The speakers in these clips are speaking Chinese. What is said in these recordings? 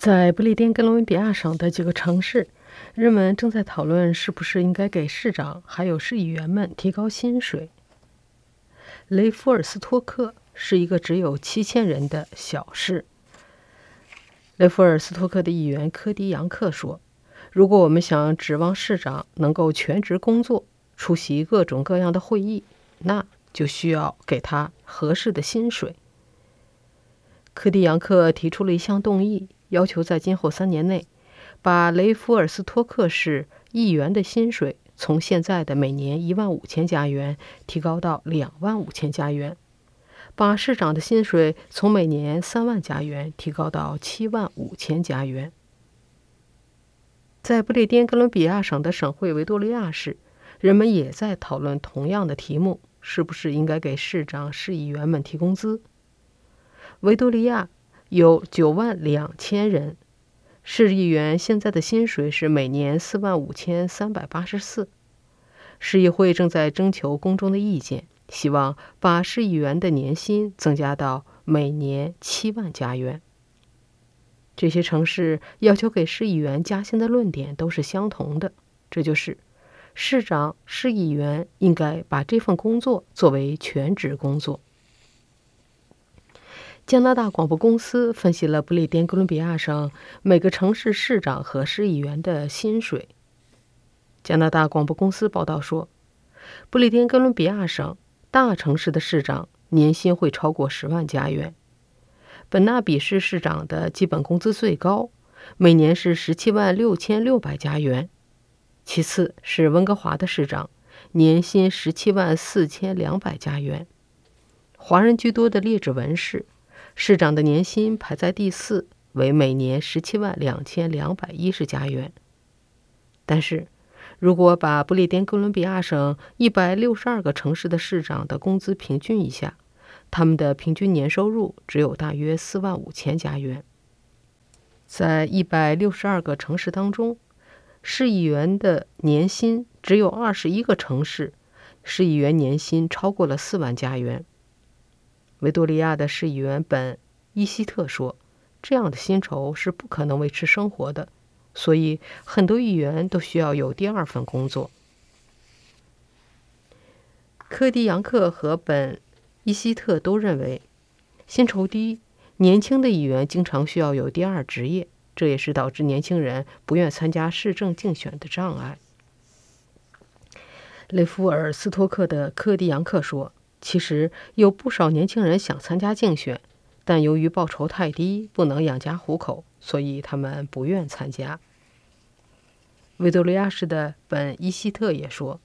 在不列颠哥伦比亚省的几个城市，人们正在讨论是不是应该给市长还有市议员们提高薪水。雷夫尔斯托克是一个只有七千人的小市。雷夫尔斯托克的议员科迪扬克说：“如果我们想指望市长能够全职工作，出席各种各样的会议，那就需要给他合适的薪水。”科迪扬克提出了一项动议。要求在今后三年内，把雷夫尔斯托克市议员的薪水从现在的每年一万五千加元提高到两万五千加元，把市长的薪水从每年三万加元提高到七万五千加元。在不列颠哥伦比亚省的省会维多利亚市，人们也在讨论同样的题目：是不是应该给市长、市议员们提工资？维多利亚。有九万两千人，市议员现在的薪水是每年四万五千三百八十四。市议会正在征求公众的意见，希望把市议员的年薪增加到每年七万加元。这些城市要求给市议员加薪的论点都是相同的，这就是市长、市议员应该把这份工作作为全职工作。加拿大广播公司分析了不列颠哥伦比亚省每个城市市长和市议员的薪水。加拿大广播公司报道说，不列颠哥伦比亚省大城市的市长年薪会超过十万加元。本纳比市市长的基本工资最高，每年是十七万六千六百加元。其次是温哥华的市长，年薪十七万四千两百加元。华人居多的列治文市。市长的年薪排在第四，为每年十七万两千两百一十加元。但是，如果把不列颠哥伦比亚省一百六十二个城市的市长的工资平均一下，他们的平均年收入只有大约四万五千加元。在一百六十二个城市当中，市议员的年薪只有二十一个城市，市议员年薪超过了四万加元。维多利亚的市议员本·伊希特说：“这样的薪酬是不可能维持生活的，所以很多议员都需要有第二份工作。”科迪扬克和本·伊希特都认为，薪酬低、年轻的议员经常需要有第二职业，这也是导致年轻人不愿参加市政竞选的障碍。雷夫尔斯托克的科迪扬克说。其实有不少年轻人想参加竞选，但由于报酬太低，不能养家糊口，所以他们不愿参加。维多利亚市的本伊希特也说，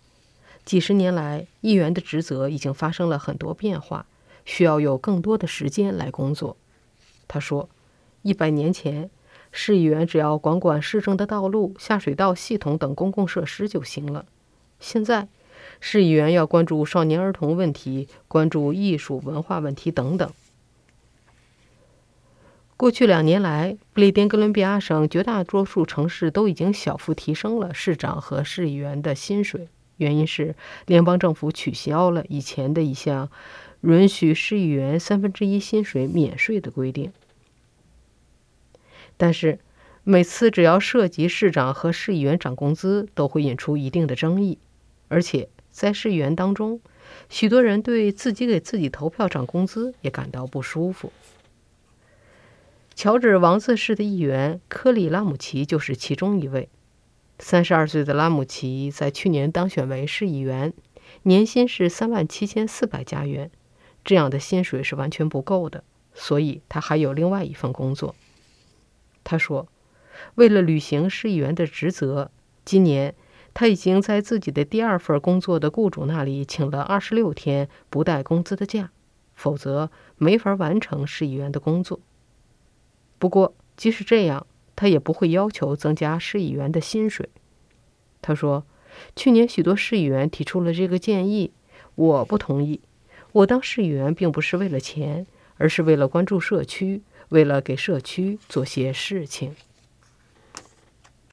几十年来，议员的职责已经发生了很多变化，需要有更多的时间来工作。他说，一百年前，市议员只要管管市政的道路、下水道系统等公共设施就行了，现在。市议员要关注少年儿童问题，关注艺术文化问题等等。过去两年来，不列颠哥伦比亚省绝大多数城市都已经小幅提升了市长和市议员的薪水，原因是联邦政府取消了以前的一项允许市议员三分之一薪水免税的规定。但是，每次只要涉及市长和市议员涨工资，都会引出一定的争议，而且。在市议员当中，许多人对自己给自己投票涨工资也感到不舒服。乔治王子市的议员科里拉姆奇就是其中一位。三十二岁的拉姆奇在去年当选为市议员，年薪是三万七千四百加元，这样的薪水是完全不够的，所以他还有另外一份工作。他说：“为了履行市议员的职责，今年。”他已经在自己的第二份工作的雇主那里请了二十六天不带工资的假，否则没法完成市议员的工作。不过，即使这样，他也不会要求增加市议员的薪水。他说：“去年许多市议员提出了这个建议，我不同意。我当市议员并不是为了钱，而是为了关注社区，为了给社区做些事情。”